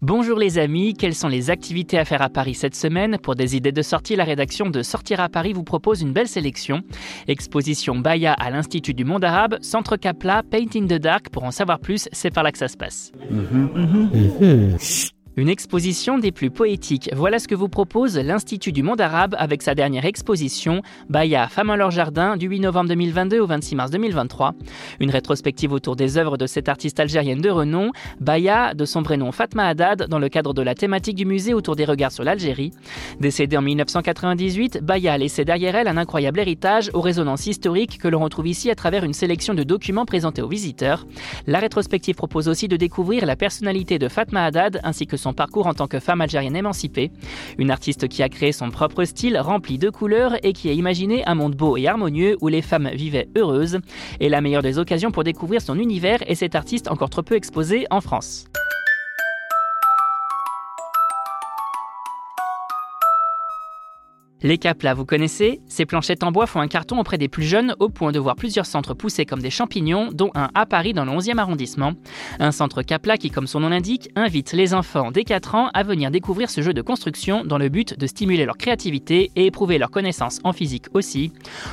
Bonjour les amis, quelles sont les activités à faire à Paris cette semaine Pour des idées de sortie, la rédaction de Sortir à Paris vous propose une belle sélection. Exposition Baya à l'Institut du Monde Arabe, Centre Capla, Paint in the Dark. Pour en savoir plus, c'est par là que ça se passe. Une exposition des plus poétiques. Voilà ce que vous propose l'Institut du monde arabe avec sa dernière exposition, Baya, Femmes en leur jardin, du 8 novembre 2022 au 26 mars 2023. Une rétrospective autour des œuvres de cette artiste algérienne de renom, Baya, de son prénom Fatma Haddad, dans le cadre de la thématique du musée autour des regards sur l'Algérie. Décédée en 1998, Baya a laissé derrière elle un incroyable héritage aux résonances historiques que l'on retrouve ici à travers une sélection de documents présentés aux visiteurs. La rétrospective propose aussi de découvrir la personnalité de Fatma Haddad ainsi que son parcours en tant que femme algérienne émancipée. Une artiste qui a créé son propre style rempli de couleurs et qui a imaginé un monde beau et harmonieux où les femmes vivaient heureuses. Et la meilleure des occasions pour découvrir son univers est cet artiste encore trop peu exposé en France. Les caplas, vous connaissez Ces planchettes en bois font un carton auprès des plus jeunes au point de voir plusieurs centres pousser comme des champignons, dont un à Paris dans le 11e arrondissement. Un centre capla qui, comme son nom l'indique, invite les enfants dès 4 ans à venir découvrir ce jeu de construction dans le but de stimuler leur créativité et éprouver leur connaissance en physique aussi.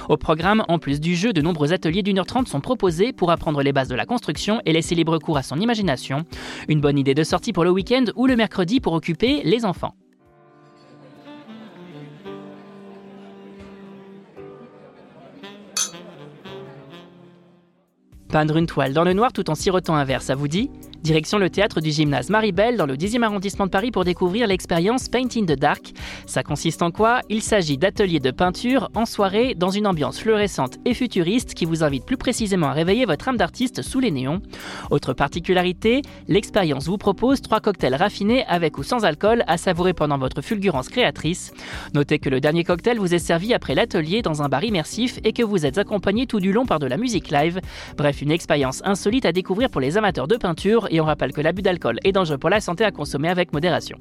Au programme, en plus du jeu, de nombreux ateliers d'une heure trente sont proposés pour apprendre les bases de la construction et laisser libre cours à son imagination. Une bonne idée de sortie pour le week-end ou le mercredi pour occuper les enfants. Peindre une toile dans le noir tout en sirotant un verre, ça vous dit? Direction le théâtre du gymnase Maribel dans le 10e arrondissement de Paris pour découvrir l'expérience Paint in the Dark. Ça consiste en quoi? Il s'agit d'ateliers de peinture en soirée dans une ambiance fluorescente et futuriste qui vous invite plus précisément à réveiller votre âme d'artiste sous les néons. Autre particularité, l'expérience vous propose trois cocktails raffinés avec ou sans alcool à savourer pendant votre fulgurance créatrice. Notez que le dernier cocktail vous est servi après l'atelier dans un bar immersif et que vous êtes accompagné tout du long par de la musique live. Bref, une expérience insolite à découvrir pour les amateurs de peinture et on rappelle que l'abus d'alcool est dangereux pour la santé à consommer avec modération.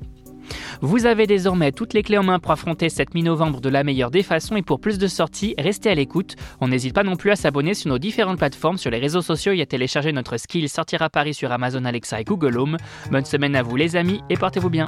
Vous avez désormais toutes les clés en main pour affronter cette mi-novembre de la meilleure des façons et pour plus de sorties, restez à l'écoute. On n'hésite pas non plus à s'abonner sur nos différentes plateformes, sur les réseaux sociaux et à télécharger notre skill Sortir à Paris sur Amazon Alexa et Google Home. Bonne semaine à vous les amis et portez-vous bien.